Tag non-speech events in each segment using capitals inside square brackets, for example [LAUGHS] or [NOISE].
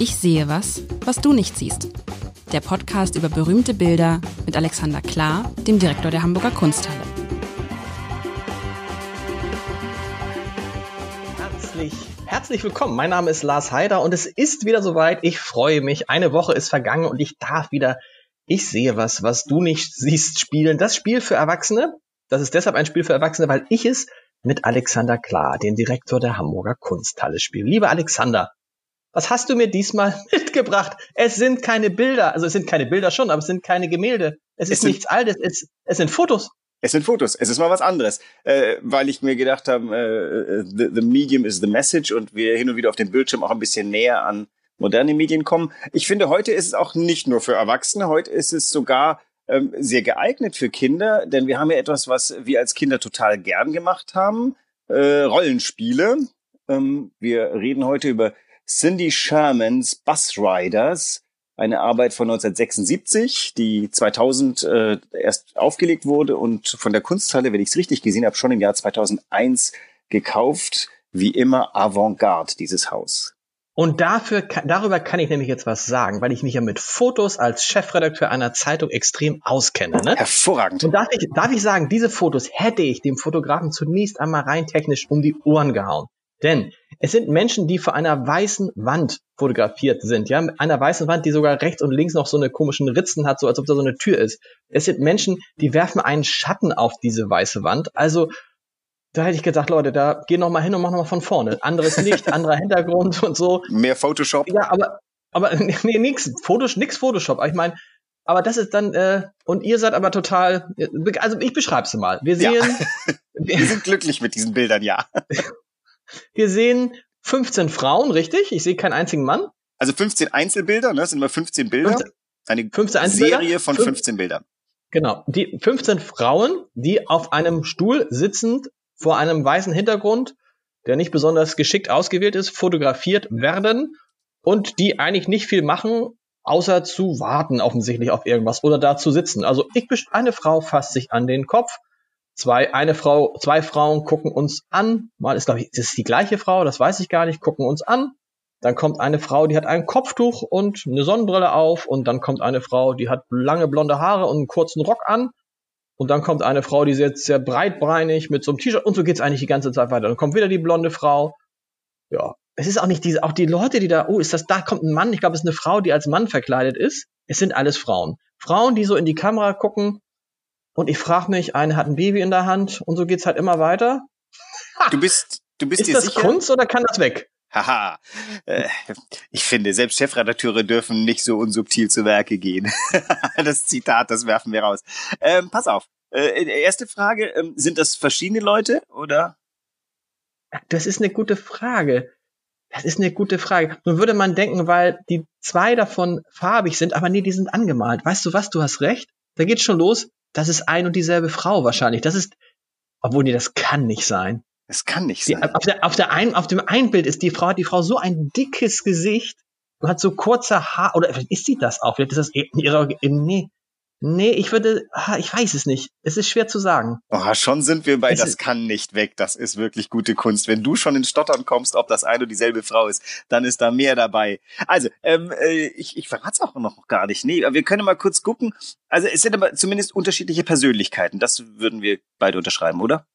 Ich sehe was, was du nicht siehst. Der Podcast über berühmte Bilder mit Alexander Klar, dem Direktor der Hamburger Kunsthalle. Herzlich, herzlich willkommen. Mein Name ist Lars Heider und es ist wieder soweit. Ich freue mich. Eine Woche ist vergangen und ich darf wieder Ich sehe was, was du nicht siehst, spielen. Das Spiel für Erwachsene. Das ist deshalb ein Spiel für Erwachsene, weil ich es mit Alexander Klar, dem Direktor der Hamburger Kunsthalle, spiele. Lieber Alexander, was hast du mir diesmal [LAUGHS] mitgebracht? Es sind keine Bilder, also es sind keine Bilder schon, aber es sind keine Gemälde. Es ist es nichts Altes, es, es sind Fotos. Es sind Fotos. Es ist mal was anderes, äh, weil ich mir gedacht habe, äh, the, the medium is the message und wir hin und wieder auf dem Bildschirm auch ein bisschen näher an moderne Medien kommen. Ich finde, heute ist es auch nicht nur für Erwachsene, heute ist es sogar ähm, sehr geeignet für Kinder, denn wir haben ja etwas, was wir als Kinder total gern gemacht haben, äh, Rollenspiele. Ähm, wir reden heute über Cindy Shermans Bus Riders, eine Arbeit von 1976, die 2000 äh, erst aufgelegt wurde und von der Kunsthalle, wenn ich es richtig gesehen habe, schon im Jahr 2001 gekauft. Wie immer Avantgarde, dieses Haus. Und dafür, darüber kann ich nämlich jetzt was sagen, weil ich mich ja mit Fotos als Chefredakteur einer Zeitung extrem auskenne. Ne? Hervorragend. Und darf ich, darf ich sagen, diese Fotos hätte ich dem Fotografen zunächst einmal rein technisch um die Ohren gehauen. Denn es sind Menschen, die vor einer weißen Wand fotografiert sind, ja, einer weißen Wand, die sogar rechts und links noch so eine komischen Ritzen hat, so als ob da so eine Tür ist. Es sind Menschen, die werfen einen Schatten auf diese weiße Wand. Also da hätte ich gedacht, Leute, da geh noch mal hin und mach noch mal von vorne. Anderes Licht, anderer Hintergrund und so. Mehr Photoshop. Ja, aber aber [LAUGHS] nee, nix Photoshop, nix Photoshop. Ich meine, aber das ist dann äh, und ihr seid aber total also ich beschreib's mal. Wir sehen ja. [LAUGHS] wir sind glücklich mit diesen Bildern, ja. [LAUGHS] Wir sehen 15 Frauen, richtig? Ich sehe keinen einzigen Mann. Also 15 Einzelbilder, ne? Das sind immer 15 Bilder. 15, eine 15 Serie von 15 Bildern. Genau. Die 15 Frauen, die auf einem Stuhl sitzend vor einem weißen Hintergrund, der nicht besonders geschickt ausgewählt ist, fotografiert werden und die eigentlich nicht viel machen, außer zu warten offensichtlich auf irgendwas oder da zu sitzen. Also ich, eine Frau fasst sich an den Kopf, Zwei, eine Frau, zwei Frauen gucken uns an. Mal ist, glaube ich, ist es die gleiche Frau, das weiß ich gar nicht, gucken uns an. Dann kommt eine Frau, die hat ein Kopftuch und eine Sonnenbrille auf. Und dann kommt eine Frau, die hat lange blonde Haare und einen kurzen Rock an. Und dann kommt eine Frau, die ist jetzt sehr breitbeinig mit so einem T-Shirt. Und so geht's eigentlich die ganze Zeit weiter. Dann kommt wieder die blonde Frau. Ja. Es ist auch nicht diese, auch die Leute, die da, oh, ist das, da kommt ein Mann. Ich glaube, es ist eine Frau, die als Mann verkleidet ist. Es sind alles Frauen. Frauen, die so in die Kamera gucken und ich frage mich, eine hat ein Baby in der Hand und so geht's halt immer weiter. [LAUGHS] Du bist, du bist Ist dir das sicher? Kunst oder kann das weg? Haha, äh, ich finde, selbst Chefredakteure dürfen nicht so unsubtil zu Werke gehen. [LAUGHS] das Zitat, das werfen wir raus. Ähm, pass auf. Äh, erste Frage, ähm, sind das verschiedene Leute oder? Das ist eine gute Frage. Das ist eine gute Frage. Nun würde man denken, weil die zwei davon farbig sind, aber nee, die sind angemalt. Weißt du was, du hast recht. Da geht's schon los das ist ein und dieselbe Frau wahrscheinlich. Das ist, obwohl nee, das kann nicht sein. Es kann nicht sein. Die, auf, der, auf, der ein, auf dem einen Bild ist die Frau, hat die Frau so ein dickes Gesicht und hat so kurze Haar, oder ist sie das auch? Vielleicht ist das in ihrer, nee, Nee, ich würde, ich weiß es nicht. Es ist schwer zu sagen. Oh, schon sind wir bei, es das kann nicht weg. Das ist wirklich gute Kunst. Wenn du schon ins Stottern kommst, ob das eine und dieselbe Frau ist, dann ist da mehr dabei. Also, ähm, äh, ich, ich verrate es auch noch gar nicht. Nee, aber wir können mal kurz gucken. Also, es sind aber zumindest unterschiedliche Persönlichkeiten. Das würden wir beide unterschreiben, oder?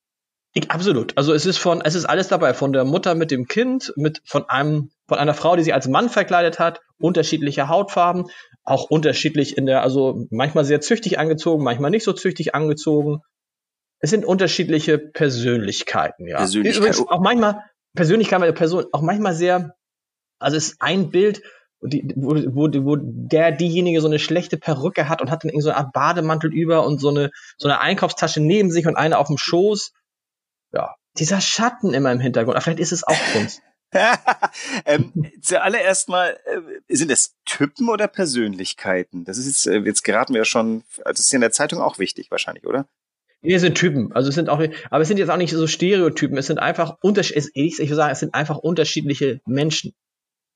Ich, absolut. Also es ist von, es ist alles dabei. Von der Mutter mit dem Kind, mit von einem, von einer Frau, die sich als Mann verkleidet hat, unterschiedliche Hautfarben, auch unterschiedlich in der, also manchmal sehr züchtig angezogen, manchmal nicht so züchtig angezogen. Es sind unterschiedliche Persönlichkeiten, ja. Persönlichkeit. Übrigens auch manchmal Persönlichkeit, Person, auch manchmal sehr, also es ist ein Bild, die, wo, wo, wo der diejenige so eine schlechte Perücke hat und hat dann irgendwie so eine Art Bademantel über und so eine so eine Einkaufstasche neben sich und eine auf dem Schoß. Ja, dieser Schatten immer im Hintergrund. Aber vielleicht ist es auch Kunst. [LAUGHS] ähm, zuallererst mal, äh, sind es Typen oder Persönlichkeiten? Das ist jetzt, äh, jetzt geraten wir ja schon, das ist ja in der Zeitung auch wichtig wahrscheinlich, oder? Nee, es sind Typen. Also es sind auch, aber es sind jetzt auch nicht so Stereotypen. Es sind einfach unterschiedliche, ich würde sagen, es sind einfach unterschiedliche Menschen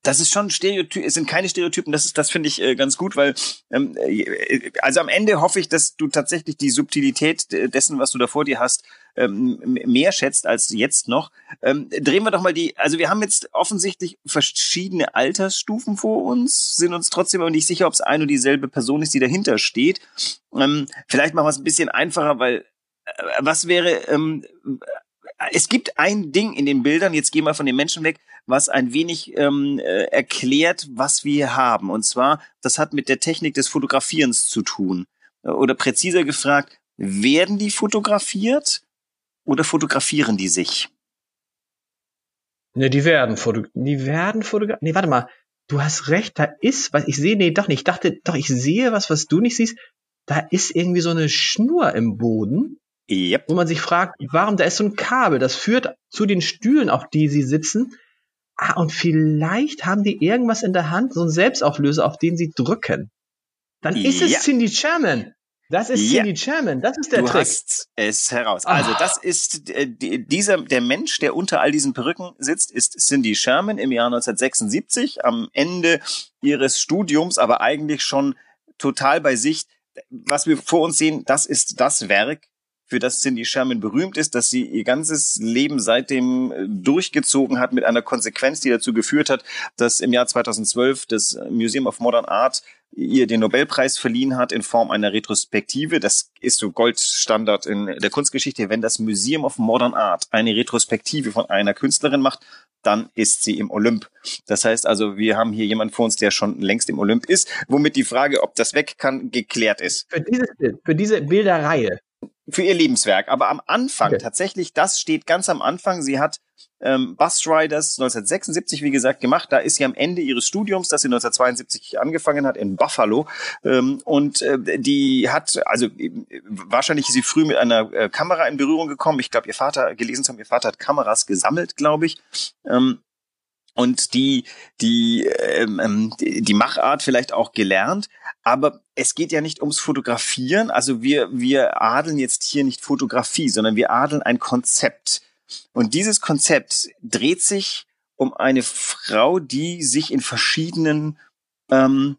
das ist schon Stereotyp, es sind keine Stereotypen, das ist, das finde ich äh, ganz gut, weil ähm, äh, also am Ende hoffe ich, dass du tatsächlich die Subtilität dessen, was du da vor dir hast, ähm, mehr schätzt als jetzt noch. Ähm, drehen wir doch mal die, also wir haben jetzt offensichtlich verschiedene Altersstufen vor uns, sind uns trotzdem aber nicht sicher, ob es eine und dieselbe Person ist, die dahinter steht. Ähm, vielleicht machen wir es ein bisschen einfacher, weil äh, was wäre, ähm, es gibt ein Ding in den Bildern, jetzt gehen wir von den Menschen weg, was ein wenig ähm, äh, erklärt, was wir haben. Und zwar, das hat mit der Technik des Fotografierens zu tun. Oder präziser gefragt, werden die fotografiert oder fotografieren die sich? Ne, die werden fotografiert. Die werden fotografiert. Nee, warte mal. Du hast recht, da ist was. Ich sehe, nee, doch nicht. Ich dachte, doch, ich sehe was, was du nicht siehst. Da ist irgendwie so eine Schnur im Boden. Yep. Wo man sich fragt, warum, da ist so ein Kabel, das führt zu den Stühlen, auf die sie sitzen. Ah, und vielleicht haben die irgendwas in der Hand, so ein Selbstauflöser, auf den sie drücken. Dann ist ja. es Cindy Sherman. Das ist ja. Cindy Sherman, das ist der du Trick. Hast es heraus. Also ah. das ist äh, dieser der Mensch, der unter all diesen Perücken sitzt, ist Cindy Sherman im Jahr 1976 am Ende ihres Studiums, aber eigentlich schon total bei sich. Was wir vor uns sehen, das ist das Werk für das Cindy Sherman berühmt ist, dass sie ihr ganzes Leben seitdem äh, durchgezogen hat mit einer Konsequenz, die dazu geführt hat, dass im Jahr 2012 das Museum of Modern Art ihr den Nobelpreis verliehen hat in Form einer Retrospektive. Das ist so Goldstandard in der Kunstgeschichte. Wenn das Museum of Modern Art eine Retrospektive von einer Künstlerin macht, dann ist sie im Olymp. Das heißt also, wir haben hier jemanden vor uns, der schon längst im Olymp ist, womit die Frage, ob das weg kann, geklärt ist. Für dieses für diese Bilderreihe für ihr Lebenswerk. Aber am Anfang, okay. tatsächlich, das steht ganz am Anfang. Sie hat ähm, Bus Riders 1976, wie gesagt, gemacht. Da ist sie am Ende ihres Studiums, das sie 1972 angefangen hat, in Buffalo. Ähm, und äh, die hat, also äh, wahrscheinlich ist sie früh mit einer äh, Kamera in Berührung gekommen. Ich glaube, ihr Vater, gelesen zu haben, ihr Vater hat Kameras gesammelt, glaube ich. Ähm, und die, die, ähm, ähm, die, Machart vielleicht auch gelernt. Aber es geht ja nicht ums Fotografieren. Also wir, wir adeln jetzt hier nicht Fotografie, sondern wir adeln ein Konzept. Und dieses Konzept dreht sich um eine Frau, die sich in verschiedenen ähm,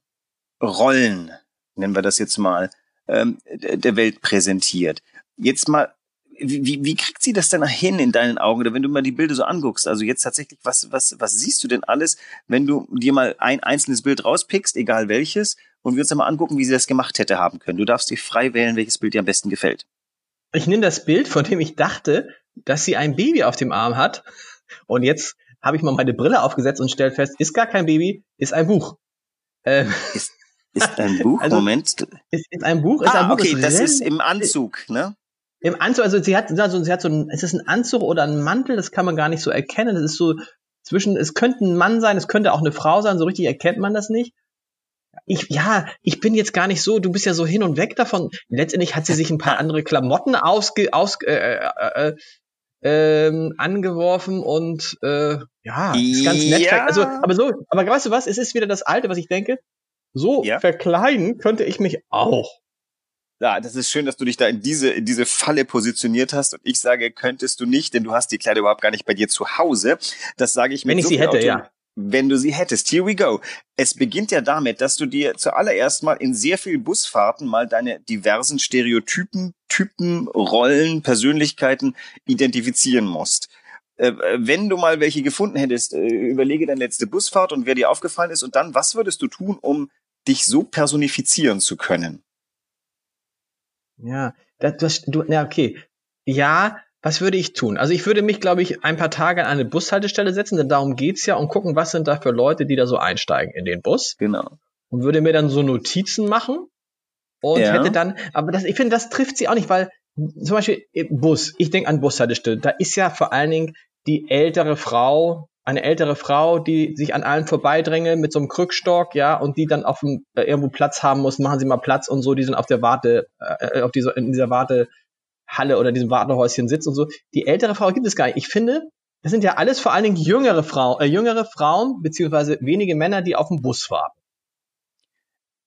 Rollen, nennen wir das jetzt mal, ähm, der Welt präsentiert. Jetzt mal wie, wie kriegt sie das denn hin in deinen Augen, oder wenn du mal die Bilder so anguckst? Also jetzt tatsächlich, was, was, was siehst du denn alles, wenn du dir mal ein einzelnes Bild rauspickst, egal welches, und wir uns dann mal angucken, wie sie das gemacht hätte haben können. Du darfst dir frei wählen, welches Bild dir am besten gefällt. Ich nehme das Bild, von dem ich dachte, dass sie ein Baby auf dem Arm hat. Und jetzt habe ich mal meine Brille aufgesetzt und stelle fest, ist gar kein Baby, ist ein Buch. Äh, ist, ist ein [LAUGHS] Buch? Also, Moment. Ist, ist ein Buch? Ist ah, ein Buch, okay, ist das ist im Anzug, ne? Im Anzug, also sie hat, also sie hat so ein, ist es ein Anzug oder ein Mantel? Das kann man gar nicht so erkennen. Das ist so zwischen, es könnte ein Mann sein, es könnte auch eine Frau sein, so richtig erkennt man das nicht. Ich, ja, ich bin jetzt gar nicht so, du bist ja so hin und weg davon. Letztendlich hat sie sich ein paar andere Klamotten ausge, aus, äh, äh, äh, ähm, angeworfen und äh, ja, ist ganz nett. Ja. Also, aber so, aber weißt du was? Es ist wieder das Alte, was ich denke. So ja. verkleiden könnte ich mich auch. Ja, das ist schön, dass du dich da in diese, in diese Falle positioniert hast. Und ich sage, könntest du nicht, denn du hast die Kleider überhaupt gar nicht bei dir zu Hause. Das sage ich mit Wenn ich so sie hätte, Auto ja. Wenn du sie hättest. Here we go. Es beginnt ja damit, dass du dir zuallererst mal in sehr vielen Busfahrten mal deine diversen Stereotypen, Typen, Rollen, Persönlichkeiten identifizieren musst äh, wenn du mal welche gefunden hättest, äh, überlege deine letzte Busfahrt und wer dir aufgefallen ist und dann, was würdest du tun, um dich so personifizieren zu können? Ja, das, das, du, ja, okay. Ja, was würde ich tun? Also ich würde mich, glaube ich, ein paar Tage an eine Bushaltestelle setzen, denn darum geht's ja, und gucken, was sind da für Leute, die da so einsteigen in den Bus. Genau. Und würde mir dann so Notizen machen und ja. hätte dann, aber das, ich finde, das trifft sie auch nicht, weil zum Beispiel Bus, ich denke an Bushaltestelle, da ist ja vor allen Dingen die ältere Frau, eine ältere Frau, die sich an allen vorbeidränge mit so einem Krückstock, ja, und die dann auf dem, äh, irgendwo Platz haben muss, machen sie mal Platz und so, die sind auf der Warte, äh, auf dieser, in dieser Wartehalle oder diesem Wartehäuschen sitzt und so. Die ältere Frau gibt es gar nicht. Ich finde, das sind ja alles vor allen Dingen jüngere Frauen, äh, jüngere Frauen, beziehungsweise wenige Männer, die auf dem Bus warten.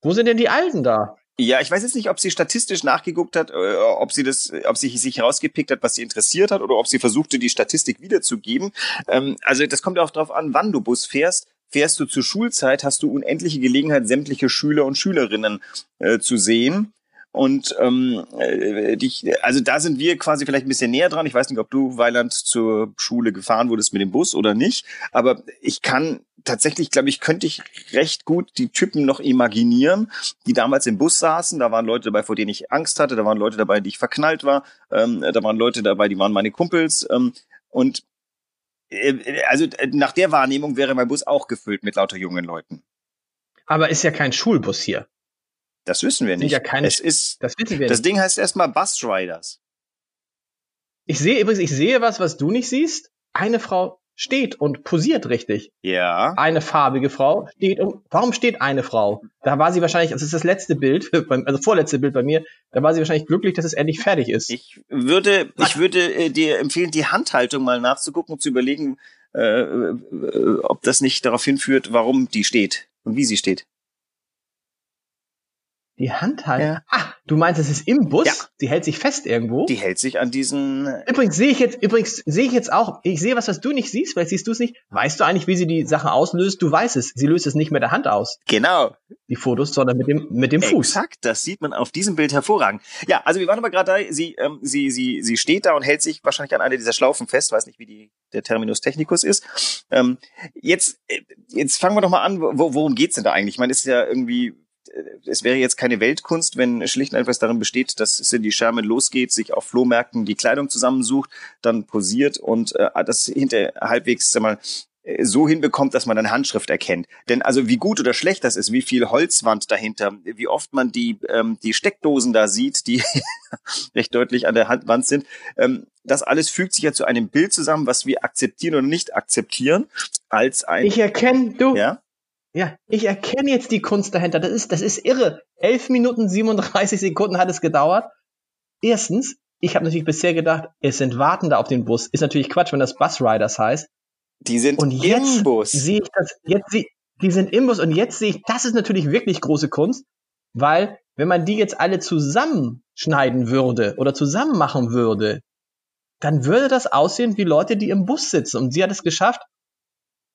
Wo sind denn die Alten da? Ja, ich weiß jetzt nicht, ob sie statistisch nachgeguckt hat, äh, ob sie das, ob sie sich rausgepickt hat, was sie interessiert hat, oder ob sie versuchte, die Statistik wiederzugeben. Ähm, also das kommt auch darauf an, wann du Bus fährst. Fährst du zur Schulzeit, hast du unendliche Gelegenheit, sämtliche Schüler und Schülerinnen äh, zu sehen. Und ähm, äh, die, also da sind wir quasi vielleicht ein bisschen näher dran. Ich weiß nicht, ob du, Weiland, zur Schule gefahren wurdest mit dem Bus oder nicht. Aber ich kann tatsächlich, glaube ich, könnte ich recht gut die Typen noch imaginieren, die damals im Bus saßen. Da waren Leute dabei, vor denen ich Angst hatte. Da waren Leute dabei, die ich verknallt war. Ähm, da waren Leute dabei, die waren meine Kumpels. Ähm, und äh, also äh, nach der Wahrnehmung wäre mein Bus auch gefüllt mit lauter jungen Leuten. Aber ist ja kein Schulbus hier. Das wissen wir nicht. Ja keine, es ist, das wissen wir das nicht. Ding heißt erstmal Bus Riders. Ich sehe übrigens, ich sehe was, was du nicht siehst. Eine Frau steht und posiert richtig. Ja. Eine farbige Frau steht und warum steht eine Frau? Da war sie wahrscheinlich, das ist das letzte Bild, [LAUGHS] also vorletzte Bild bei mir, da war sie wahrscheinlich glücklich, dass es endlich fertig ist. Ich würde, ich würde äh, dir empfehlen, die Handhaltung mal nachzugucken und zu überlegen, äh, äh, ob das nicht darauf hinführt, warum die steht und wie sie steht. Die Handhaltung? Ja. Ah, du meinst, es ist im Bus? Ja. Sie hält sich fest irgendwo? Die hält sich an diesen. Übrigens sehe ich jetzt, übrigens sehe ich jetzt auch, ich sehe was, was du nicht siehst, vielleicht siehst du es nicht. Weißt du eigentlich, wie sie die Sache auslöst? Du weißt es. Sie löst es nicht mit der Hand aus. Genau. Die Fotos, sondern mit dem, mit dem Fuß. Exakt, das sieht man auf diesem Bild hervorragend. Ja, also wir waren aber gerade da, sie, ähm, sie, sie, sie steht da und hält sich wahrscheinlich an einer dieser Schlaufen fest, weiß nicht, wie die, der Terminus technicus ist. Ähm, jetzt, äh, jetzt fangen wir doch mal an, wo, worum geht's denn da eigentlich? Ich meine, es ist ja irgendwie es wäre jetzt keine Weltkunst, wenn schlicht und einfach darin besteht, dass Cindy Sherman losgeht, sich auf Flohmärkten die Kleidung zusammensucht, dann posiert und äh, das hinter halbwegs, sag mal, so hinbekommt, dass man eine Handschrift erkennt. Denn also wie gut oder schlecht das ist, wie viel Holzwand dahinter, wie oft man die, ähm, die Steckdosen da sieht, die [LAUGHS] recht deutlich an der Handwand sind, ähm, das alles fügt sich ja zu einem Bild zusammen, was wir akzeptieren oder nicht akzeptieren, als ein... Ich erkenne, du, ja? Ja, ich erkenne jetzt die Kunst dahinter. Das ist, das ist irre. 11 Minuten 37 Sekunden hat es gedauert. Erstens, ich habe natürlich bisher gedacht, es sind Wartende auf den Bus. Ist natürlich Quatsch, wenn das Bus Riders heißt. Die sind und jetzt im Bus. Sehe ich das, jetzt sehe, die sind im Bus und jetzt sehe ich, das ist natürlich wirklich große Kunst, weil wenn man die jetzt alle zusammenschneiden würde oder zusammen machen würde, dann würde das aussehen wie Leute, die im Bus sitzen. Und sie hat es geschafft,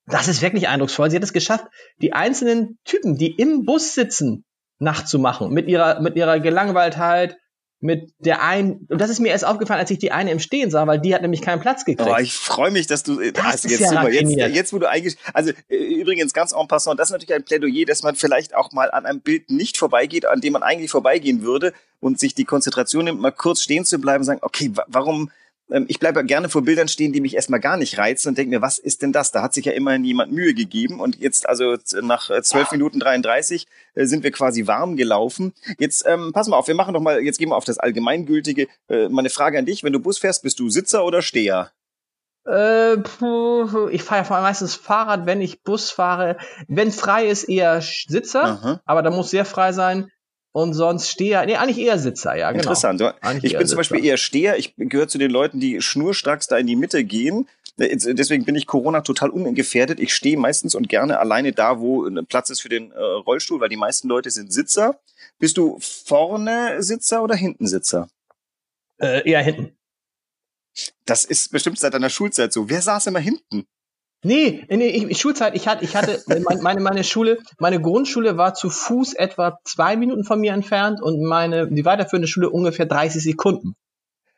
das ist wirklich eindrucksvoll. Sie hat es geschafft, die einzelnen Typen, die im Bus sitzen, nachzumachen. Mit ihrer, mit ihrer Gelangweiltheit, mit der einen, und das ist mir erst aufgefallen, als ich die eine im Stehen sah, weil die hat nämlich keinen Platz gekriegt. Oh, ich freue mich, dass du, das also jetzt, ja super, jetzt, raffiniert. jetzt, wo du eigentlich, also äh, übrigens ganz en passant, das ist natürlich ein Plädoyer, dass man vielleicht auch mal an einem Bild nicht vorbeigeht, an dem man eigentlich vorbeigehen würde und sich die Konzentration nimmt, mal kurz stehen zu bleiben und sagen, okay, wa warum, ich bleibe gerne vor Bildern stehen, die mich erstmal gar nicht reizen und denke mir, was ist denn das? Da hat sich ja immerhin jemand Mühe gegeben und jetzt also nach äh, 12 Minuten 33 äh, sind wir quasi warm gelaufen. Jetzt ähm, pass mal auf, wir machen doch mal, jetzt gehen wir auf das Allgemeingültige. Äh, meine Frage an dich, wenn du Bus fährst, bist du Sitzer oder Steher? Äh, puh, ich fahre ja meistens Fahrrad, wenn ich Bus fahre. Wenn frei ist, eher Sitzer, Aha. aber da muss sehr frei sein. Und sonst Steher, nee, eigentlich eher Sitzer, ja, genau. Interessant. Du- Ich bin zum Beispiel Sitzer. eher Steher. Ich gehöre zu den Leuten, die schnurstracks da in die Mitte gehen. Jetzt- Deswegen bin ich Corona total ungefährdet. Ich stehe meistens und gerne alleine da, wo ein Platz ist für den äh, Rollstuhl, weil die meisten Leute sind Sitzer. Bist du vorne Sitzer oder hinten Sitzer? Äh, eher hinten. Das ist bestimmt seit deiner Schulzeit so. Wer saß immer hinten? Nee, nee, ich, Schulzeit, ich hatte, ich hatte, [LAUGHS] meine, meine, meine Schule, meine Grundschule war zu Fuß etwa zwei Minuten von mir entfernt und meine, die weiterführende Schule ungefähr 30 Sekunden.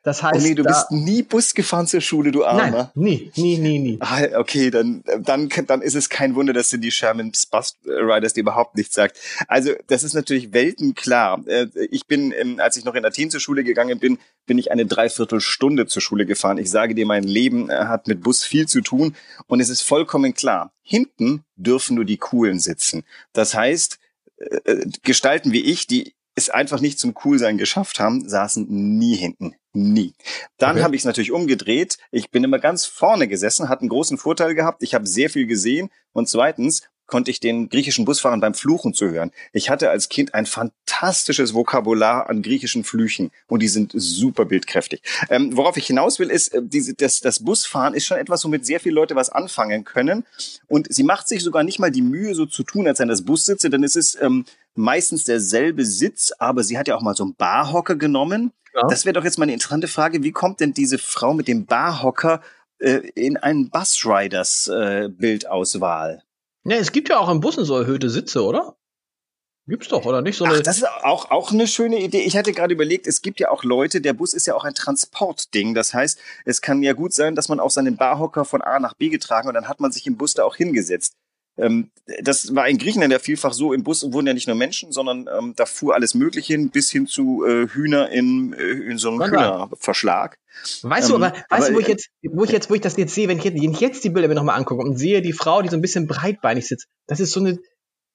Das heißt, Oh nee, du da, bist nie Bus gefahren zur Schule, du Armer. nein, nie, nie, nie, nie. Ah, okay, dann, dann, dann ist es kein Wunder, dass Cindy Sherman's Bus Riders dir überhaupt nichts sagt. Also, das ist natürlich weltenklar. Äh, Ich bin, ähm, als ich noch in Athen zur Schule gegangen bin, bin ich eine Dreiviertelstunde zur Schule gefahren. Ich sage dir, mein Leben äh, hat mit Bus viel zu tun und es ist vollkommen klar. Hinten dürfen nur die Coolen sitzen. Das heißt, äh, Gestalten wie ich, die es einfach nicht zum Coolsein geschafft haben, saßen nie hinten. Nie. Dann Okay. habe ich es natürlich umgedreht. Ich bin immer ganz vorne gesessen, hat einen großen Vorteil gehabt. Ich habe sehr viel gesehen. Und zweitens konnte ich den griechischen Busfahrern beim Fluchen zuhören. Ich hatte als Kind ein fantastisches Vokabular an griechischen Flüchen und die sind super bildkräftig. Ähm, worauf ich hinaus will, ist, äh, diese, das, das Busfahren ist schon etwas, womit sehr viele Leute was anfangen können. Und sie macht sich sogar nicht mal die Mühe, so zu tun, als sei das Bussitze, denn es ist ähm, meistens derselbe Sitz, aber sie hat ja auch mal so einen Barhocker genommen. Ja. Das wäre doch jetzt mal eine interessante Frage. Wie kommt denn diese Frau mit dem Barhocker äh, in einen Bus Riders äh, Bildauswahl? Ja, es gibt ja auch in Bussen so erhöhte Sitze, oder? Gibt's doch, oder nicht? So eine Ach, das ist auch, auch eine schöne Idee. Ich hatte gerade überlegt, es gibt ja auch Leute, der Bus ist ja auch ein Transportding. Das heißt, es kann ja gut sein, dass man auch seinen Barhocker von A nach B getragen und dann hat man sich im Bus da auch hingesetzt. Ähm, das war in Griechenland ja vielfach so, im Bus wurden ja nicht nur Menschen, sondern ähm, da fuhr alles Mögliche hin, bis hin zu äh, Hühner in, äh, in so einem Hühnerverschlag. Weißt ähm, du, aber, weißt du, wo ich jetzt, wo ich jetzt, wo ich das jetzt sehe, wenn ich jetzt, wenn ich jetzt die Bilder mir nochmal angucke und sehe die Frau, die so ein bisschen breitbeinig sitzt, das ist so eine,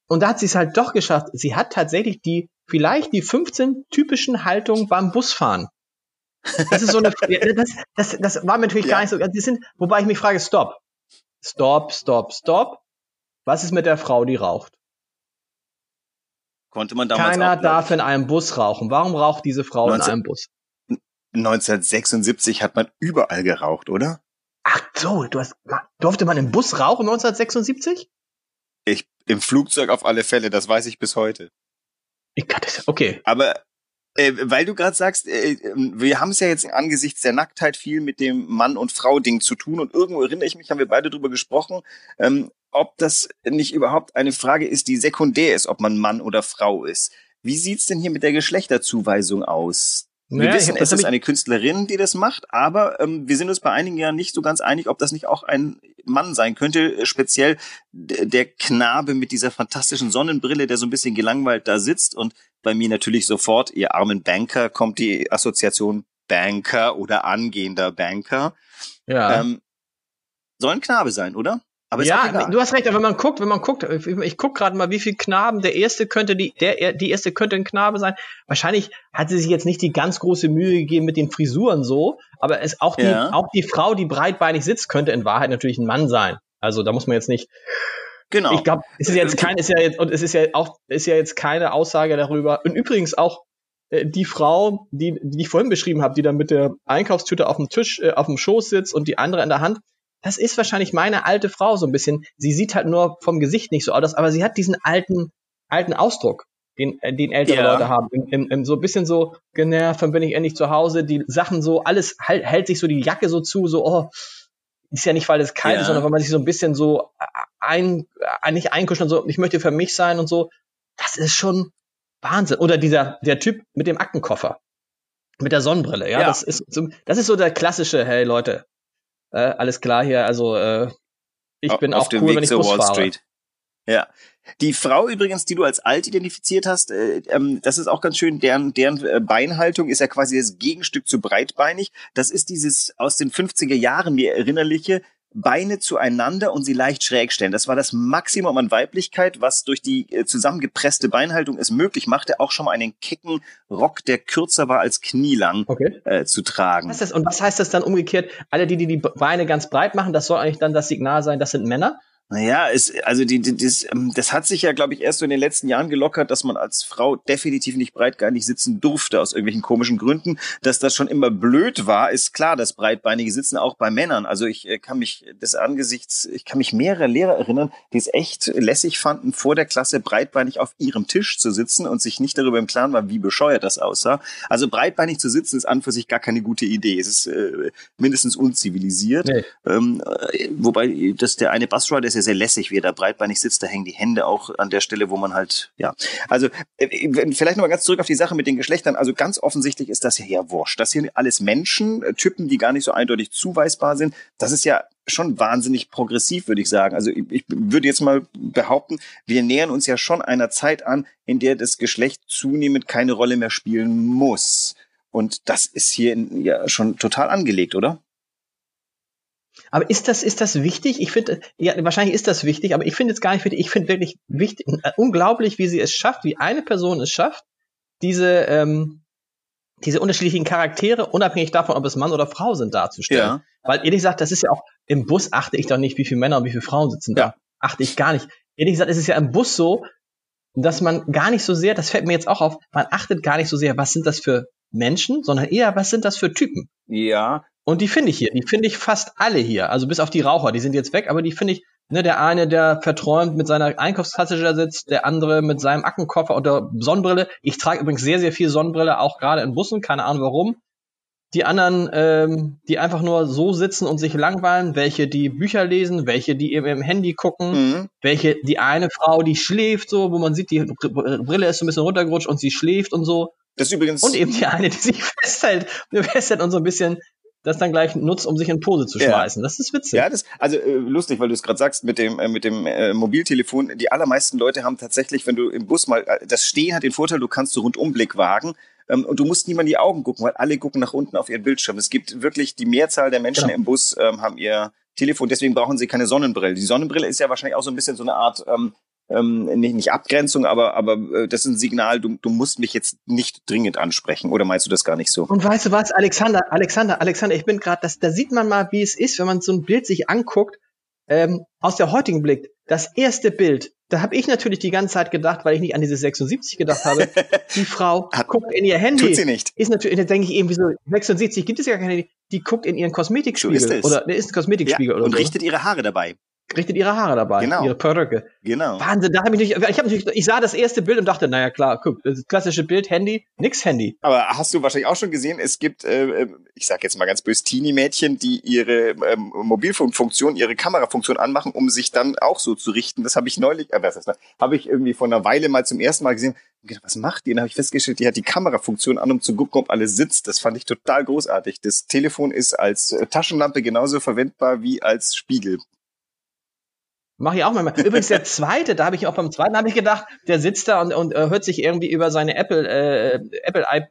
und da hat sie es halt doch geschafft. Sie hat tatsächlich die, vielleicht die 15 typischen Haltungen beim Busfahren. Das ist so eine, [LAUGHS] das, das, das war mir natürlich ja. gar nicht so, die sind, wobei ich mich frage, stopp. Stopp, stopp, stopp. Was ist mit der Frau, die raucht? Konnte man damals Keiner auch, darf in einem Bus rauchen. Warum raucht diese Frau 19, in einem Bus? 1976 hat man überall geraucht, oder? Ach so, du hast, durfte man im Bus rauchen 1976? Ich, im Flugzeug auf alle Fälle, das weiß ich bis heute. Ich kann das, okay. Aber äh, weil du gerade sagst, äh, wir haben es ja jetzt angesichts der Nacktheit viel mit dem Mann- und Frau-Ding zu tun und irgendwo erinnere ich mich, haben wir beide drüber gesprochen, ähm, ob das nicht überhaupt eine Frage ist, die sekundär ist, ob man Mann oder Frau ist. Wie sieht's denn hier mit der Geschlechterzuweisung aus? Wir wissen, es ist eine Künstlerin, die das macht, aber ähm, wir sind uns bei einigen ja nicht so ganz einig, ob das nicht auch ein Mann sein könnte. Speziell der Knabe mit dieser fantastischen Sonnenbrille, der so ein bisschen gelangweilt da sitzt und bei mir natürlich sofort, ihr armen Banker, kommt die Assoziation Banker oder angehender Banker. Ja. Ähm, soll ein Knabe sein, oder? Aber ja, du hast recht, aber wenn man guckt, wenn man guckt, ich guck gerade mal, wie viel Knaben, der erste könnte die, der, die erste könnte ein Knabe sein. Wahrscheinlich hat sie sich jetzt nicht die ganz große Mühe gegeben mit den Frisuren so, aber es auch die, ja. auch die Frau, die breitbeinig sitzt, könnte in Wahrheit natürlich ein Mann sein. Also da muss man jetzt nicht. Genau. Ich glaube, es ist jetzt kein, ist ja jetzt, und es ist ja auch, ist ja jetzt keine Aussage darüber. Und übrigens auch, äh, die Frau, die, die ich vorhin beschrieben habe, die dann mit der Einkaufstüte auf dem Tisch, äh, auf dem Schoß sitzt und die andere in der Hand, das ist wahrscheinlich meine alte Frau so ein bisschen. Sie sieht halt nur vom Gesicht nicht so aus, aber sie hat diesen alten, alten Ausdruck, den, äh, den ältere ja. Leute haben. Im, im, im, so ein bisschen so genervt, dann bin ich endlich zu Hause, die Sachen so, alles halt, hält sich so die Jacke so zu, so, oh, ist ja nicht, weil es kalt ja. ist, sondern weil man sich so ein bisschen so äh, ein, äh, nicht einkuschen und so, ich möchte für mich sein und so. Das ist schon Wahnsinn. Oder dieser, der Typ mit dem Aktenkoffer. Mit der Sonnenbrille, ja, ja. das ist so, das ist so der klassische, hey Leute, äh, alles klar hier, also äh, ich bin Auf auch cool, Weg wenn ich Bus Wall fahre. Street. Ja. Die Frau übrigens, die du als alt identifiziert hast, äh, ähm, das ist auch ganz schön, deren, deren äh, Beinhaltung ist ja quasi das Gegenstück zu breitbeinig. Das ist dieses aus den 50er Jahren mir erinnerliche, Beine zueinander und sie leicht schräg stellen. Das war das Maximum an Weiblichkeit, was durch die äh, zusammengepresste Beinhaltung es möglich machte, auch schon mal einen kicken Rock, der kürzer war als knielang, okay. äh, zu tragen. Was ist das, und was heißt das dann umgekehrt? Alle, die, die die Beine ganz breit machen, das soll eigentlich dann das Signal sein, das sind Männer? Naja, es, also die, die, das, ähm, das hat sich ja, glaube ich, erst so in den letzten Jahren gelockert, dass man als Frau definitiv nicht breitbeinig sitzen durfte, aus irgendwelchen komischen Gründen. Dass das schon immer blöd war, ist klar, dass breitbeinige sitzen auch bei Männern. Also ich äh, kann mich des Angesichts, ich kann mich mehrere Lehrer erinnern, die es echt lässig fanden, vor der Klasse breitbeinig auf ihrem Tisch zu sitzen und sich nicht darüber im Klaren war, wie bescheuert das aussah. Also breitbeinig zu sitzen ist an für sich gar keine gute Idee. Es ist äh, mindestens unzivilisiert. Nee. Ähm, äh, wobei, dass der eine Busrider, der ja sehr lässig, wie er da breitbeinig sitzt. Da hängen die Hände auch an der Stelle, wo man halt, ja. Also äh, vielleicht nochmal ganz zurück auf die Sache mit den Geschlechtern. Also ganz offensichtlich ist das ja ja wurscht. Das hier alles Menschen, äh, Typen, die gar nicht so eindeutig zuweisbar sind. Das ist ja schon wahnsinnig progressiv, würde ich sagen. Also ich, ich würde jetzt mal behaupten, wir nähern uns ja schon einer Zeit an, in der das Geschlecht zunehmend keine Rolle mehr spielen muss. Und das ist hier ja schon total angelegt, oder? Aber ist das, ist das wichtig? Ich finde, ja, wahrscheinlich ist das wichtig, aber ich finde es gar nicht wichtig. Ich finde wirklich wichtig, äh, unglaublich, wie sie es schafft, wie eine Person es schafft, diese, ähm, diese unterschiedlichen Charaktere, unabhängig davon, ob es Mann oder Frau sind, darzustellen. Ja. Weil ehrlich gesagt, das ist ja auch, im Bus achte ich doch nicht, wie viele Männer und wie viele Frauen sitzen ja. da. Achte ich gar nicht. Ehrlich gesagt, es ist ja im Bus so, dass man gar nicht so sehr, das fällt mir jetzt auch auf, man achtet gar nicht so sehr, was sind das für Menschen, sondern eher, was sind das für Typen? Ja, und die finde ich hier. Die finde ich fast alle hier. Also bis auf die Raucher, die sind jetzt weg, aber die finde ich, ne, der eine, der verträumt mit seiner Einkaufstasse da sitzt, der andere mit seinem Ackenkoffer oder Sonnenbrille. Ich trage übrigens sehr, sehr viel Sonnenbrille, auch gerade in Bussen, keine Ahnung warum. die anderen, ähm, die einfach nur so sitzen und sich langweilen, welche die Bücher lesen, welche die im, im Handy gucken, mhm. welche die eine Frau, die schläft so, wo man sieht, die Brille ist so ein bisschen runtergerutscht und sie schläft und so. Das übrigens und eben die eine, die sich [LAUGHS] festhält, festhält und so ein bisschen das dann gleich nutzt, um sich in Pose zu schmeißen. Ja. Das ist witzig. Ja, das also äh, lustig, weil du es gerade sagst mit dem äh, mit dem äh, Mobiltelefon. Die allermeisten Leute haben tatsächlich, wenn du im Bus mal äh, das Stehen hat den Vorteil, du kannst so Rundumblick wagen ähm, und du musst niemand in die Augen gucken, weil alle gucken nach unten auf ihren Bildschirm. Es gibt wirklich die Mehrzahl der Menschen genau. im Bus ähm, haben ihr Telefon, deswegen brauchen sie keine Sonnenbrille. Die Sonnenbrille ist ja wahrscheinlich auch so ein bisschen so eine Art ähm, ähm, nicht, nicht Abgrenzung, aber, aber äh, das ist ein Signal, du, du musst mich jetzt nicht dringend ansprechen. Oder meinst du das gar nicht so? Und weißt du was, Alexander, Alexander, Alexander, ich bin gerade, da sieht man mal, wie es ist, wenn man so ein Bild sich anguckt, ähm, aus der heutigen Blick. Das erste Bild, da habe ich natürlich die ganze Zeit gedacht, weil ich nicht an diese 76 gedacht habe, [LAUGHS] die Frau Hat, guckt in ihr Handy. Tut sie nicht. Ist natürlich, da denke ich irgendwie so, 76 gibt es ja kein Handy, die guckt in ihren Kosmetikspiegel. So ist es. Oder der ist ein Kosmetikspiegel ja, oder und so. richtet ihre Haare dabei richtet ihre Haare dabei, genau. ihre Perücke. Genau. Wahnsinn, da habe ich nicht, ich habe natürlich, ich sah das erste Bild und dachte, naja klar, guck, das klassische Bild, Handy, nix Handy. Aber hast du wahrscheinlich auch schon gesehen, es gibt, äh, ich sag jetzt mal ganz böse, Teenie-Mädchen, die ihre ähm, Mobilfunkfunktion, ihre Kamerafunktion anmachen, um sich dann auch so zu richten. Das habe ich neulich, äh, was heißt das, habe ich irgendwie vor einer Weile mal zum ersten Mal gesehen. Gedacht, was macht die? Und dann habe ich festgestellt, die hat die Kamerafunktion an, um zu gucken, ob alles sitzt. Das fand ich total großartig. Das Telefon ist als äh, Taschenlampe genauso verwendbar wie als Spiegel. Mach ich auch mal. Übrigens der zweite, da habe ich auch beim zweiten habe ich gedacht, der sitzt da und, und äh, hört sich irgendwie über seine Apple äh, Apple äh,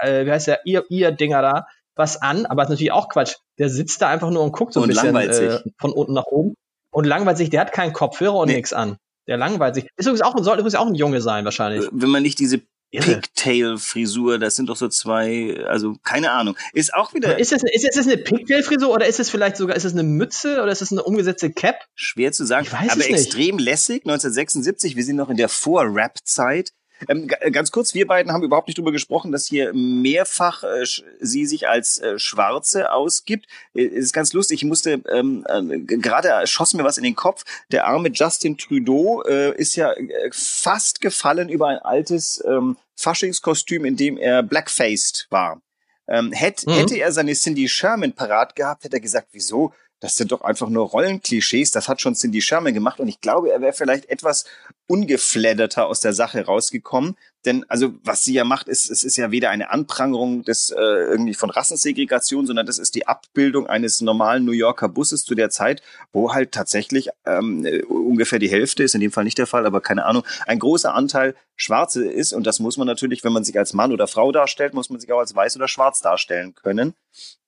äh, wie heißt der ihr ihr Dinger da was an, aber ist natürlich auch Quatsch. Der sitzt da einfach nur und guckt so ein bisschen äh, von unten nach oben und langweilt sich. Der hat keinen Kopfhörer und nee. nichts an. Der langweilt sich. Ist übrigens auch, soll übrigens auch ein Junge sein wahrscheinlich. Wenn man nicht diese Pigtail-Frisur, das sind doch so zwei, also keine Ahnung. Ist auch wieder. Ist das, ist, ist das eine Pigtail-Frisur oder ist es vielleicht sogar, ist es eine Mütze oder ist es eine umgesetzte Cap? Schwer zu sagen, aber extrem lässig. 1976, wir sind noch in der Vor-Rap-Zeit. Ähm, äh, ganz kurz, wir beiden haben überhaupt nicht drüber gesprochen, dass hier mehrfach äh, sie sich als äh, Schwarze ausgibt. Äh, ist ganz lustig. Ich musste ähm, äh, gerade schoss mir was in den Kopf. Der arme Justin Trudeau äh, ist ja fast gefallen über ein altes ähm, Faschingskostüm, in dem er blackfaced war. Ähm, hätt, mhm. Hätte er seine Cindy Sherman parat gehabt, hätte er gesagt, wieso? Das sind doch einfach nur Rollenklischees. Das hat schon Cindy Sherman gemacht. Und ich glaube, er wäre vielleicht etwas ungefledderter aus der Sache rausgekommen. Denn also was sie ja macht, ist, es ist ja weder eine Anprangerung des äh, irgendwie von Rassensegregation, sondern das ist die Abbildung eines normalen New Yorker Busses zu der Zeit, wo halt tatsächlich ähm, ungefähr die Hälfte ist, in dem Fall nicht der Fall, aber keine Ahnung, ein großer Anteil Schwarze ist. Und das muss man natürlich, wenn man sich als Mann oder Frau darstellt, muss man sich auch als weiß oder schwarz darstellen können.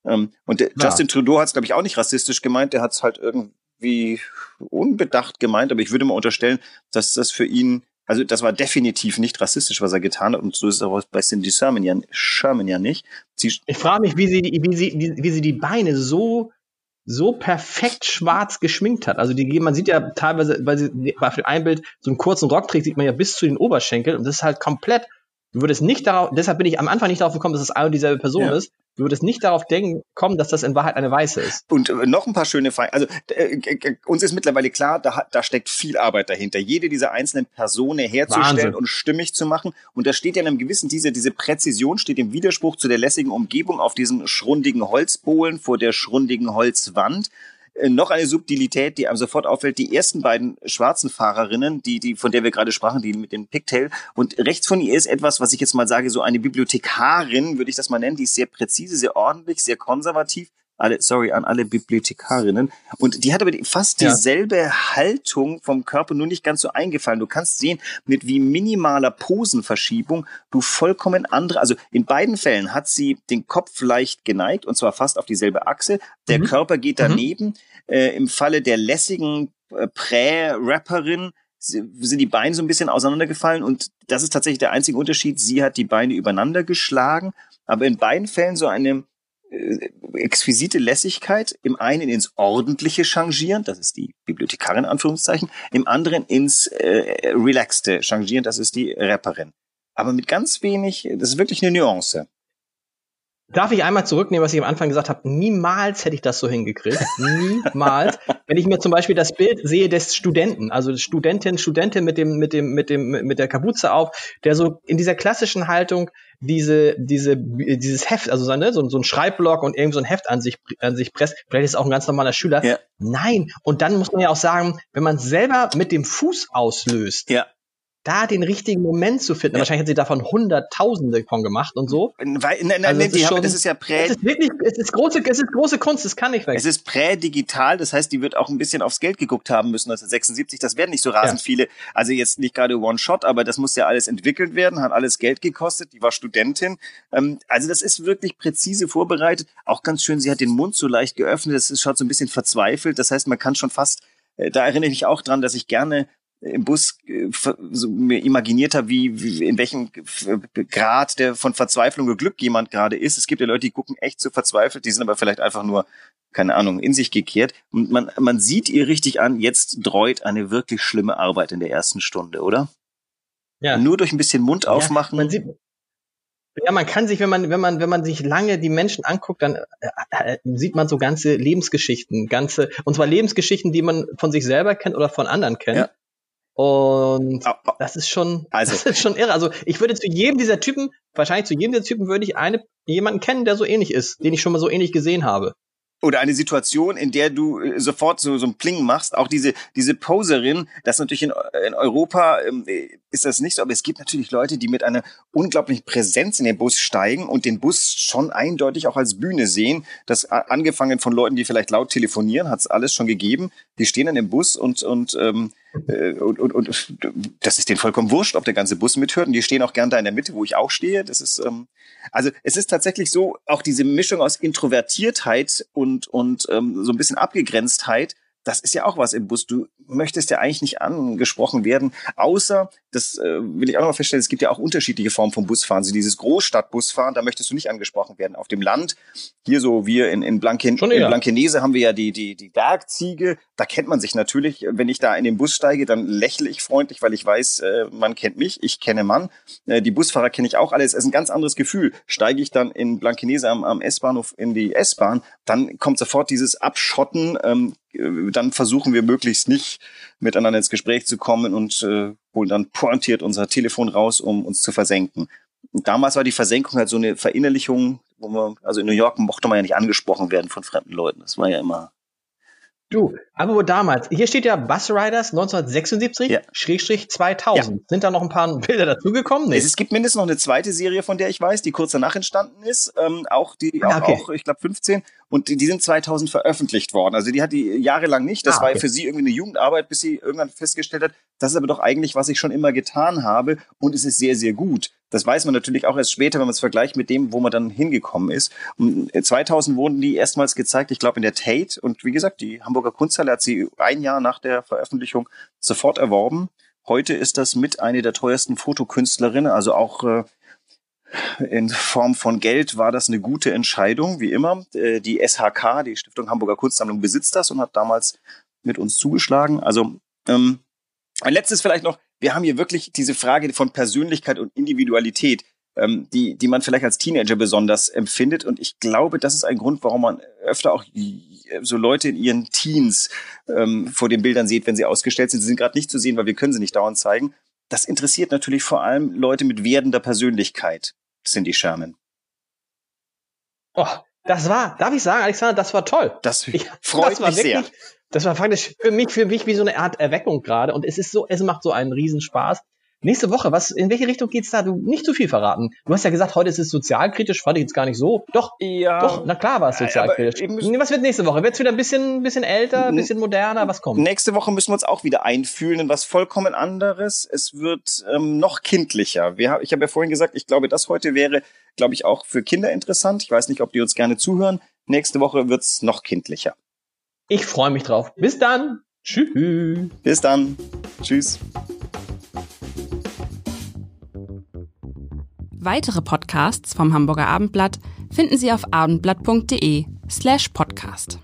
Ähm, und der, Justin Trudeau hat es, glaube ich, auch nicht rassistisch gemeint, der hat es halt irgendwie unbedacht gemeint, aber ich würde mal unterstellen, dass das für ihn also das war definitiv nicht rassistisch, was er getan hat. Und so ist es auch bei Cindy Sherman ja, Sherman ja nicht. Sie ich frage mich, wie sie, wie, sie, wie, wie sie die Beine so, so perfekt schwarz geschminkt hat. Also die, man sieht ja teilweise, weil sie bei dem Bild so einen kurzen Rock trägt, sieht man ja bis zu den Oberschenkeln. Und das ist halt komplett Du würdest nicht darauf, deshalb bin ich am Anfang nicht darauf gekommen, dass es eine und dieselbe Person ja. ist. Du würdest nicht darauf denken, kommen, dass das in Wahrheit eine weiße ist. Und äh, noch ein paar schöne Feinde. Also äh, uns ist mittlerweile klar, da, da steckt viel Arbeit dahinter, jede dieser einzelnen Personen herzustellen Wahnsinn. und stimmig zu machen. Und da steht ja in einem gewissen, diese, diese Präzision steht im Widerspruch zu der lässigen Umgebung auf diesen schrundigen Holzbohlen vor der schrundigen Holzwand. Äh, noch eine Subtilität, die einem sofort auffällt. Die ersten beiden schwarzen Fahrerinnen, die, die, von der wir gerade sprachen, die mit dem Pigtail. Und rechts von ihr ist etwas, was ich jetzt mal sage, so eine Bibliothekarin, würde ich das mal nennen. Die ist sehr präzise, sehr ordentlich, sehr konservativ alle, sorry, an alle Bibliothekarinnen. Und die hat aber fast dieselbe ja. Haltung vom Körper, nur nicht ganz so eingefallen. Du kannst sehen, mit wie minimaler Posenverschiebung du vollkommen andere, also in beiden Fällen hat sie den Kopf leicht geneigt und zwar fast auf dieselbe Achse. Der mhm. Körper geht mhm. daneben. Mhm. Äh, Im Falle der lässigen äh, Prä-Rapperin sind die Beine so ein bisschen auseinandergefallen und das ist tatsächlich der einzige Unterschied. Sie hat die Beine übereinander geschlagen, aber in beiden Fällen so eine exquisite Lässigkeit, im einen ins ordentliche Changieren, das ist die Bibliothekarin Anführungszeichen, im anderen ins äh, relaxte Changieren, das ist die Rapperin. Aber mit ganz wenig, das ist wirklich eine Nuance. Darf ich einmal zurücknehmen, was ich am Anfang gesagt habe? Niemals hätte ich das so hingekriegt. Niemals. [LAUGHS] Wenn ich mir zum Beispiel das Bild sehe des Studenten, also Studentin, Studentin mit dem, mit dem, mit dem, mit der Kapuze auf, der so in dieser klassischen Haltung diese, diese, dieses Heft, also so, ne, so, so ein Schreibblock und irgend so ein Heft an sich, an sich presst. Vielleicht ist es auch ein ganz normaler Schüler. Ja. Nein. Und dann muss man ja auch sagen, wenn man selber mit dem Fuß auslöst, Ja. Da den richtigen Moment zu finden. Ja. Wahrscheinlich hat sie davon Hunderttausende von gemacht und so. Weil, nein, nein, Also nein, es die ist haben, schon- das ist ja prä, Es ist wirklich, es ist große, es ist große Kunst, das kann nicht weg. Es ist prädigital, das heißt, die wird auch ein bisschen aufs Geld geguckt haben müssen 1976. Das werden nicht so rasend Ja. viele, also jetzt nicht gerade One-Shot, aber das muss ja alles entwickelt werden, hat alles Geld gekostet. Die war Studentin. Ähm, also das ist wirklich präzise vorbereitet. Auch ganz schön, sie hat den Mund so leicht geöffnet. Das ist, schaut so ein bisschen verzweifelt. Das heißt, man kann schon fast, äh, da erinnere ich mich auch dran, dass ich gerne im Bus äh, so mir imaginiert habe, wie, wie in welchem Grad der von Verzweiflung und Glück jemand gerade ist. Es gibt ja Leute, die gucken echt so verzweifelt, die sind aber vielleicht einfach nur, keine Ahnung, in sich gekehrt. Und man, man sieht ihr richtig an, jetzt dreut eine wirklich schlimme Arbeit in der ersten Stunde, oder? ja. Nur durch ein bisschen Mund Ja, aufmachen. man sieht, ja, man kann sich, wenn man, wenn man, wenn man sich lange die Menschen anguckt, dann äh, äh, sieht man so ganze Lebensgeschichten, ganze, und zwar Lebensgeschichten, die man von sich selber kennt oder von anderen kennt. Ja. Und Au- au- das ist schon, [LAUGHS] Also- das ist schon irre. Also ich würde zu jedem dieser Typen, wahrscheinlich zu jedem dieser Typen würde ich eine, jemanden kennen, der so ähnlich ist, den ich schon mal so ähnlich gesehen habe. oder eine Situation, in der du äh, sofort so, so ein Pling machst. Auch diese, diese Poserin, das natürlich in, in Europa ähm, äh, ist das nicht so, aber es gibt natürlich Leute, die mit einer unglaublichen Präsenz in den Bus steigen und den Bus schon eindeutig auch als Bühne sehen. Das angefangen von Leuten, die vielleicht laut telefonieren, hat es alles schon gegeben. Die stehen dann im Bus und, und, ähm, äh, und, und, und das ist denen vollkommen wurscht, ob der ganze Bus mithört. Und die stehen auch gern da in der Mitte, wo ich auch stehe. Das ist, ähm, also es ist tatsächlich so, auch diese Mischung aus Introvertiertheit und, und ähm, so ein bisschen Abgegrenztheit, das ist ja auch was im Bus. Du möchtest ja eigentlich nicht angesprochen werden, außer, das äh, will ich auch noch feststellen, es gibt ja auch unterschiedliche Formen von Busfahren. So dieses Großstadtbusfahren, da möchtest du nicht angesprochen werden. Auf dem Land, hier so wir in, in, Blanken, Schon in. Blankenese haben wir ja die, die, die Bergziege. Da kennt man sich natürlich. Wenn ich da in den Bus steige, dann lächle ich freundlich, weil ich weiß, äh, man kennt mich, ich kenne Mann. Äh, die Busfahrer kenne ich auch alle. Es ist ein ganz anderes Gefühl. Steige ich dann in Blankenese am, am S-Bahnhof in die S-Bahn, dann kommt sofort dieses Abschotten. Ähm, äh, dann versuchen wir möglichst nicht miteinander ins Gespräch zu kommen und äh, holen dann pointiert unser Telefon raus, um uns zu versenken. Und damals war die Versenkung halt so eine Verinnerlichung, wo man, also in New York mochte man ja nicht angesprochen werden von fremden Leuten. Das war ja immer. Du, aber wo damals, hier steht ja Bus Riders 1976, Ja. Schrägstrich 2000. Sind da noch ein paar Bilder dazugekommen? Nee. Es, gibt mindestens noch eine zweite Serie, von der ich weiß, die kurz danach entstanden ist. Ähm, auch die, auch, Ah, okay. auch ich glaube 15. Und die, die sind 2000 veröffentlicht worden. Also die hat die jahrelang nicht. Das Ah, war okay. für sie irgendwie eine Jugendarbeit, bis sie irgendwann festgestellt hat, das ist aber doch eigentlich, was ich schon immer getan habe. Und es ist sehr, sehr gut. Das weiß man natürlich auch erst später, wenn man es vergleicht mit dem, wo man dann hingekommen ist. Und 2000 wurden die erstmals gezeigt, ich glaube in der Tate. Und wie gesagt, die Hamburger Kunsthalle hat sie ein Jahr nach der Veröffentlichung sofort erworben. Heute ist das mit eine der teuersten Fotokünstlerinnen, also auch äh, in Form von Geld war das eine gute Entscheidung, wie immer. Äh, Die SHK, die Stiftung Hamburger Kunstsammlung, besitzt das und hat damals mit uns zugeschlagen. Also ähm, ein letztes vielleicht noch, wir haben hier wirklich diese Frage von Persönlichkeit und Individualität, ähm, die, die man vielleicht als Teenager besonders empfindet. Und ich glaube, das ist ein Grund, warum man öfter auch so Leute in ihren Teens ähm, vor den Bildern sieht, wenn sie ausgestellt sind. Sie sind gerade nicht zu sehen, weil wir können sie nicht dauernd zeigen. Das interessiert natürlich vor allem Leute mit werdender Persönlichkeit, Cindy Sherman. oh, das war, darf ich sagen, Alexander, das war toll. Das Ich, freut das war mich sehr. Das war faktisch für mich, für mich wie so eine Art Erweckung gerade. Und es ist so, es macht so einen Riesenspaß. Nächste Woche, was, in welche Richtung geht's da? Du nicht zu viel verraten. Du hast ja gesagt, heute ist es sozialkritisch, fand ich jetzt gar nicht so. Doch, Ja, doch, na klar war es sozialkritisch. was wird nächste Woche? Wird's wieder ein bisschen, bisschen älter, ein bisschen moderner? Was kommt? Nächste Woche müssen wir uns auch wieder einfühlen in was vollkommen anderes. Es wird ähm, noch kindlicher. Wir, ich habe ja vorhin gesagt, ich glaube, das heute wäre, glaube ich, auch für Kinder interessant. Ich weiß nicht, ob die uns gerne zuhören. Nächste Woche wird's noch kindlicher. Ich freue mich drauf. Bis dann. Tschüss. Bis dann. Tschüss. Weitere Podcasts vom Hamburger Abendblatt finden Sie auf abendblatt.de slash podcast.